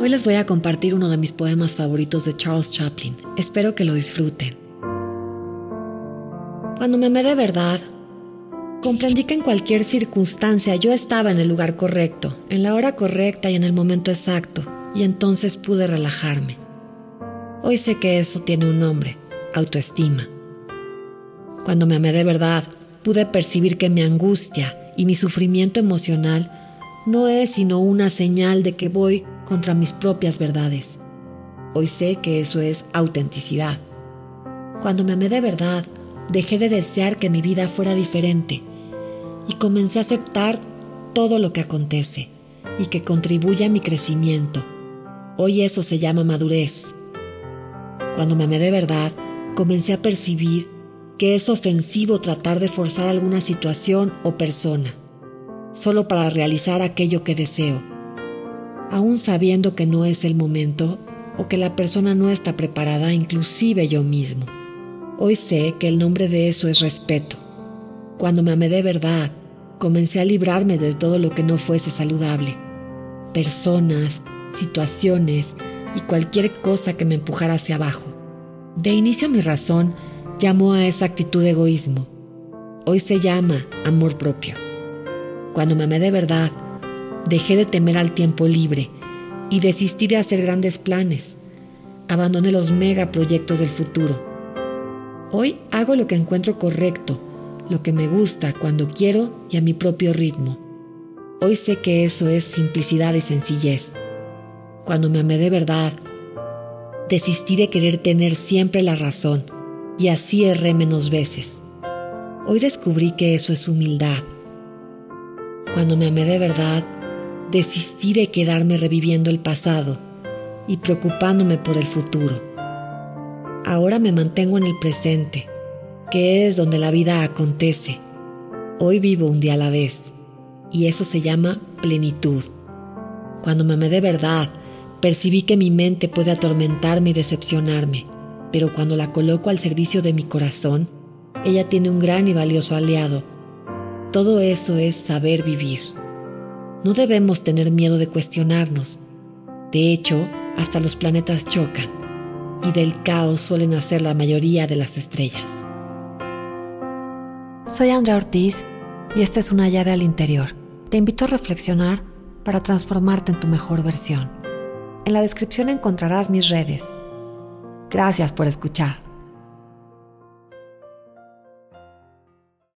Hoy les voy a compartir uno de mis poemas favoritos de Charles Chaplin. Espero que lo disfruten. Cuando me amé de verdad, comprendí que en cualquier circunstancia yo estaba en el lugar correcto, en la hora correcta y en el momento exacto, y entonces pude relajarme. Hoy sé que eso tiene un nombre, autoestima. Cuando me amé de verdad, pude percibir que mi angustia y mi sufrimiento emocional no es sino una señal de que voy contra mis propias verdades. Hoy sé que eso es autenticidad. Cuando me amé de verdad, dejé de desear que mi vida fuera diferente y comencé a aceptar todo lo que acontece y que contribuye a mi crecimiento. Hoy eso se llama madurez. Cuando me amé de verdad, comencé a percibir que es ofensivo tratar de forzar alguna situación o persona, solo para realizar aquello que deseo aún sabiendo que no es el momento o que la persona no está preparada, inclusive yo mismo. Hoy sé que el nombre de eso es respeto. Cuando me amé de verdad, comencé a librarme de todo lo que no fuese saludable. Personas, situaciones y cualquier cosa que me empujara hacia abajo. De inicio mi razón llamó a esa actitud de egoísmo. Hoy se llama amor propio. Cuando me amé de verdad, Dejé de temer al tiempo libre y desistí de hacer grandes planes. Abandoné los megaproyectos del futuro. Hoy hago lo que encuentro correcto, lo que me gusta cuando quiero y a mi propio ritmo. Hoy sé que eso es simplicidad y sencillez. Cuando me amé de verdad, desistí de querer tener siempre la razón y así erré menos veces. Hoy descubrí que eso es humildad. Cuando me amé de verdad, desistí de quedarme reviviendo el pasado y preocupándome por el futuro. Ahora me mantengo en el presente, que es donde la vida acontece. Hoy vivo un día a la vez, y eso se llama plenitud. Cuando me amé de verdad, percibí que mi mente puede atormentarme y decepcionarme, pero cuando la coloco al servicio de mi corazón, ella tiene un gran y valioso aliado. Todo eso es saber vivir. No debemos tener miedo de cuestionarnos. De hecho, hasta los planetas chocan y del caos suelen nacer la mayoría de las estrellas. Soy Andrea Ortiz y esta es una llave al interior. Te invito a reflexionar para transformarte en tu mejor versión. En la descripción encontrarás mis redes. Gracias por escuchar.